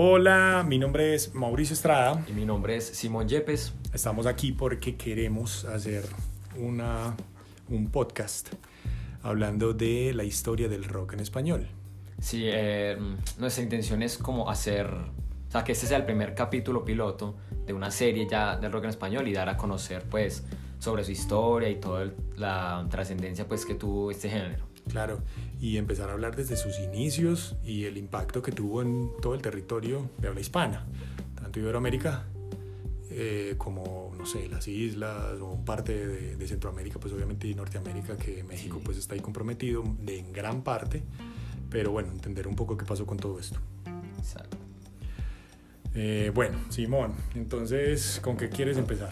Hola, mi nombre es Mauricio Estrada. Y mi nombre es Simón Yepes. Estamos aquí porque queremos hacer una, un podcast hablando de la historia del rock en español. Sí, eh, nuestra intención es como hacer, o sea, que este sea el primer capítulo piloto de una serie ya del rock en español y dar a conocer pues sobre su historia y toda la trascendencia pues que tuvo este género. Claro, y empezar a hablar desde sus inicios y el impacto que tuvo en todo el territorio de habla hispana, tanto Iberoamérica eh, como, no sé, las islas o parte de, Centroamérica, pues obviamente y Norteamérica, que México pues está ahí comprometido de, en gran parte, pero bueno, entender un poco qué pasó con todo esto. Exacto. Eh, bueno, Simón, entonces, ¿con qué quieres empezar?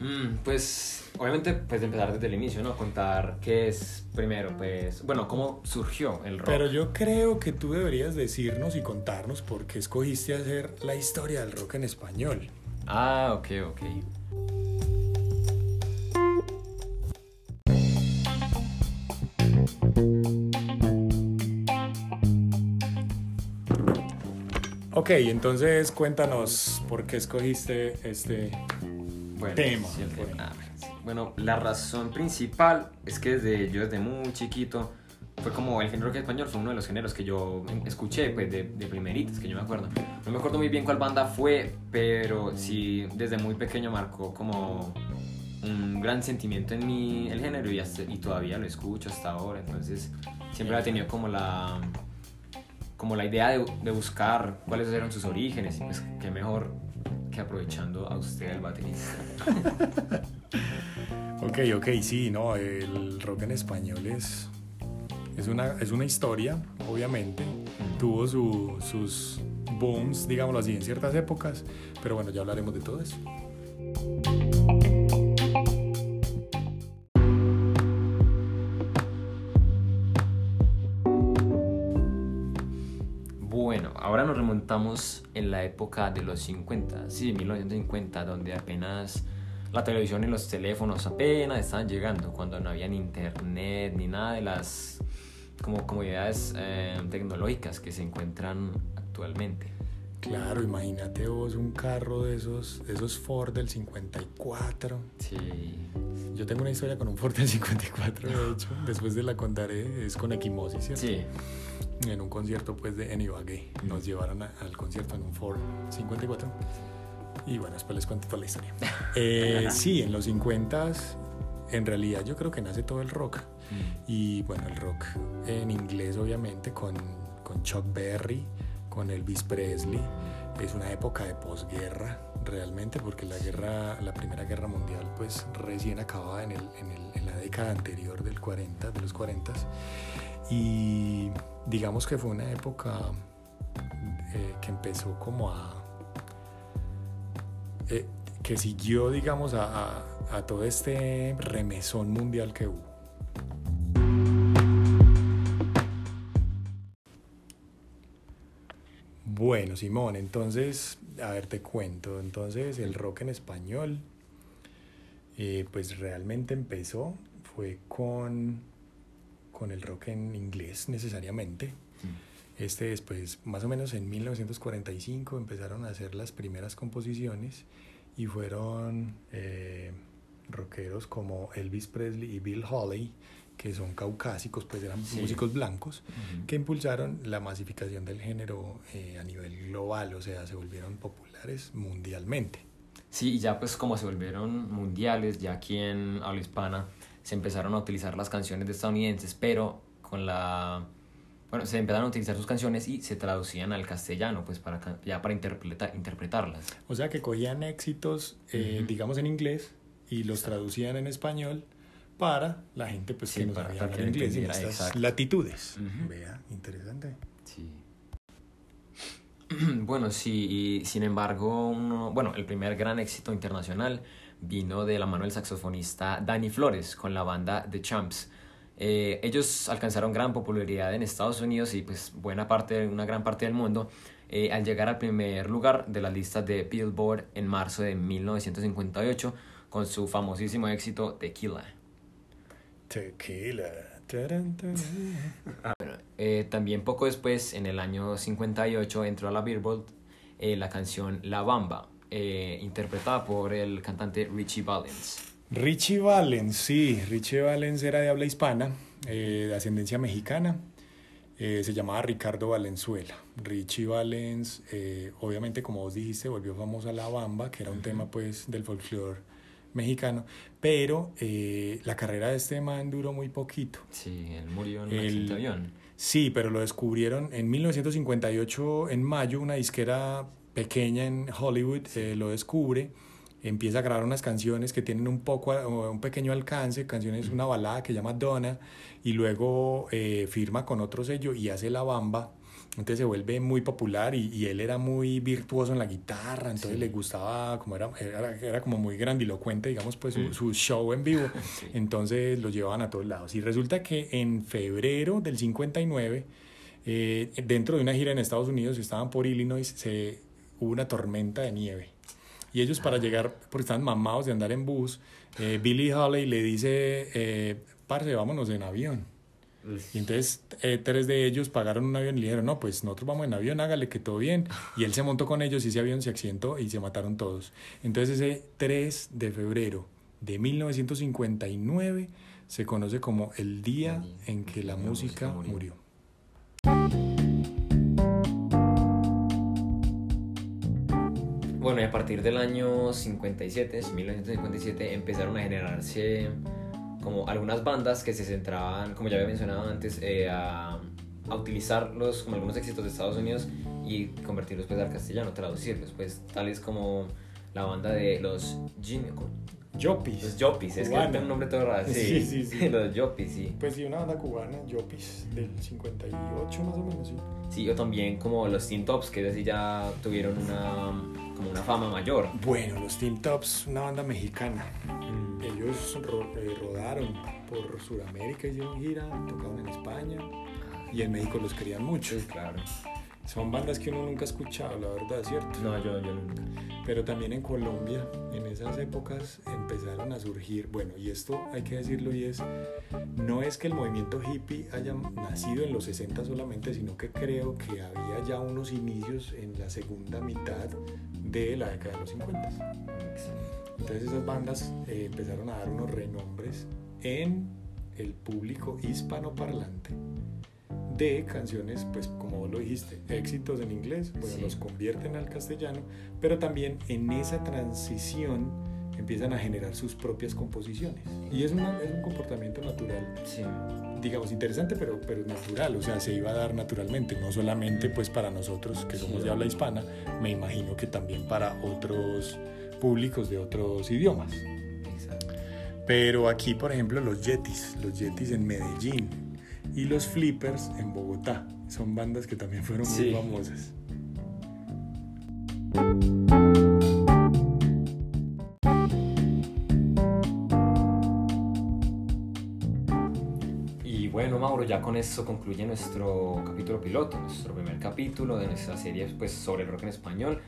Mm, pues obviamente pues empezar desde el inicio, ¿no? Contar qué es primero, pues, bueno, cómo surgió el rock. Pero yo creo que tú deberías decirnos y contarnos por qué escogiste hacer la historia del rock en español. Ah, ok, ok. Ok, entonces cuéntanos por qué escogiste este tema. Ah, bueno, la razón principal es que desde, yo desde muy chiquito fue como el género rock español fue uno de los géneros que yo escuché pues de, de primeritas que yo me acuerdo. No me acuerdo muy bien cuál banda fue pero sí desde muy pequeño marcó como un gran sentimiento en mí el género y, y todavía lo escucho hasta ahora. Entonces siempre he tenido como la como la idea de, de buscar cuáles eran sus orígenes y pues qué mejor que aprovechando a usted el baterista. ok, ok, sí, no, el rock en español es, es, una, es una historia, obviamente. Tuvo sus booms, digámoslo así, en ciertas épocas, pero bueno, ya hablaremos de todo eso. Ahora nos remontamos en la época de los 50, sí, 1950, donde apenas la televisión y los teléfonos apenas estaban llegando, cuando no había ni internet ni nada de las como comodidades eh, tecnológicas que se encuentran actualmente. Claro, imagínate vos un carro de esos, de esos Ford del 54. Sí. Yo tengo una historia con un Ford del 54, de hecho. Después de la contaré, es con equimosis, ¿cierto? Sí en un concierto pues de Ibagué. Nos llevaron al concierto en un Ford 54. Y bueno, después les cuento toda la historia. Eh, sí, en los 50 en realidad yo creo que nace todo el rock. Mm. Y bueno, el rock en inglés obviamente con, con Chuck Berry, con Elvis Presley. Es una época de posguerra realmente porque la guerra, la primera guerra mundial pues recién acababa en, el, en, el, en la década anterior del 40, de los 40 y digamos que fue una época eh, que empezó como a... Eh, que siguió, digamos, a, a, todo este remesón mundial que hubo. Bueno, Simón, entonces, a ver, te cuento. Entonces, el rock en español, eh, pues realmente empezó, fue con con el rock en inglés necesariamente. Este después, más o menos en 1945, empezaron a hacer las primeras composiciones y fueron eh, rockeros como Elvis Presley y Bill Haley, que son caucásicos, pues eran músicos blancos, que impulsaron la masificación del género eh, a nivel global, o sea, se volvieron populares mundialmente. Sí, y ya pues como se volvieron mundiales, ya aquí en habla hispana, se empezaron a utilizar las canciones de estadounidenses, pero con la... Bueno, se empezaron a utilizar sus canciones y se traducían al castellano, pues para, ya para interpretar, interpretarlas. O sea que cogían éxitos, eh, digamos en inglés, y los traducían en español para la gente pues, que no sabía hablar inglés en estas latitudes. Vea, interesante. Sí. Bueno, sí, y sin embargo, uno, bueno, el primer gran éxito internacional vino de la mano del saxofonista Danny Flores con la banda The Champs. Eh, ellos alcanzaron gran popularidad en Estados Unidos y pues buena parte, una gran parte del mundo eh, al llegar al primer lugar de la lista de Billboard en marzo de 1958 con su famosísimo éxito Tequila. Tequila. Bueno, eh, también poco después, en el año 58, entró a la Billboard eh, la canción La Bamba, eh, interpretada por el cantante Richie Valens. Richie Valens, sí, Richie Valens era de habla hispana, de ascendencia mexicana. Eh, se llamaba Ricardo Valenzuela. Richie Valens, eh, obviamente, como vos dijiste, volvió famosa La Bamba, que era un tema pues del folclore mexicano, pero eh, la carrera de este man duró muy poquito. Sí, él murió en un accidente avión. Sí, pero lo descubrieron en 1958, en mayo, una disquera pequeña en Hollywood eh, lo descubre, empieza a grabar unas canciones que tienen un poco, un pequeño alcance, canciones, una balada que llama Donna, y luego eh, firma con otro sello y hace La Bamba. Entonces se vuelve muy popular y, y él era muy virtuoso en la guitarra, entonces Sí. le gustaba, como era, era, era como muy grandilocuente, digamos, pues su, su show en vivo. Sí. Entonces lo llevaban a todos lados. Y resulta que en febrero del 59, eh, dentro de una gira en Estados Unidos, estaban por Illinois, se, hubo una tormenta de nieve. Y ellos para llegar, porque estaban mamados de andar en bus, eh, Billy Holly le dice, eh, parce, vámonos en avión. Y entonces eh, tres de ellos pagaron un avión y le dijeron, no, pues nosotros vamos en avión, hágale que todo bien. Y él se montó con ellos y ese avión se accidentó y se mataron todos. Entonces ese 3 de febrero de 1959 se conoce como el día El día en que la música murió. Bueno, y a partir del año 57, 1957, empezaron a generarse como algunas bandas que se centraban, como ya había mencionado antes, eh, a, a utilizarlos como algunos éxitos de Estados Unidos y convertirlos pues al castellano, traducirlos, pues tales como la banda de los Gin- Yopis. los Yopis, es que tiene un nombre todo raro, Sí, sí, sí, sí. los Yopis, sí. Pues sí, una banda cubana, Yopis, del 58 más o menos, sí. Sí, o también como los Teen Tops, que así ya tuvieron una, como una fama mayor. Bueno, los Teen Tops, una banda mexicana. Ellos ro- eh, rodaron por Sudamérica, hicieron gira, tocaron en España y en México los querían mucho. Sí, claro. Son bandas que uno nunca ha escuchado, la verdad, ¿cierto? No, yo, yo nunca. Pero también en Colombia, en esas épocas, empezaron a surgir, bueno, y esto hay que decirlo y es, no es que el movimiento hippie haya nacido en los 60 solamente, sino que creo que había ya unos inicios en la segunda mitad de la década de los 50. Entonces esas bandas eh, empezaron a dar unos renombres en el público hispanoparlante de canciones, pues como vos lo dijiste, éxitos en inglés, bueno, Sí. los convierten al castellano, pero también en esa transición empiezan a generar sus propias composiciones. Y es, una- es un comportamiento natural, Sí. digamos, interesante, pero, pero natural, o sea, se iba a dar naturalmente, no solamente pues para nosotros que Sí, somos de habla hispana, me imagino que también para otros públicos de otros idiomas. Exacto. Pero aquí, por ejemplo, los Yetis, los Yetis en Medellín y los Flippers en Bogotá, son bandas que también fueron muy Sí. famosas. Y bueno, Mauro, ya con esto concluye nuestro capítulo piloto, nuestro primer capítulo de nuestra serie pues, sobre el rock en español.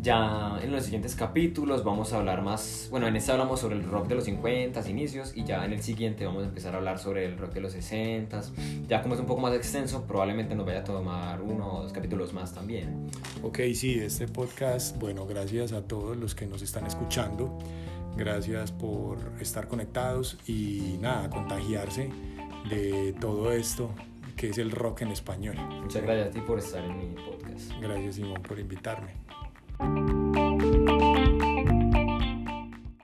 Ya en los siguientes capítulos vamos a hablar más, bueno, en este hablamos sobre el rock de los 50, inicios, y ya en el siguiente vamos a empezar a hablar sobre el rock de los 60. Ya como es un poco más extenso, probablemente nos vaya a tomar uno o dos capítulos más también. Ok, sí, este podcast, bueno, gracias a todos los que nos están escuchando. Gracias por estar conectados y nada, contagiarse de todo esto que es el rock en español. Muchas gracias a ti por estar en mi podcast. Gracias Simón por invitarme. Thank you.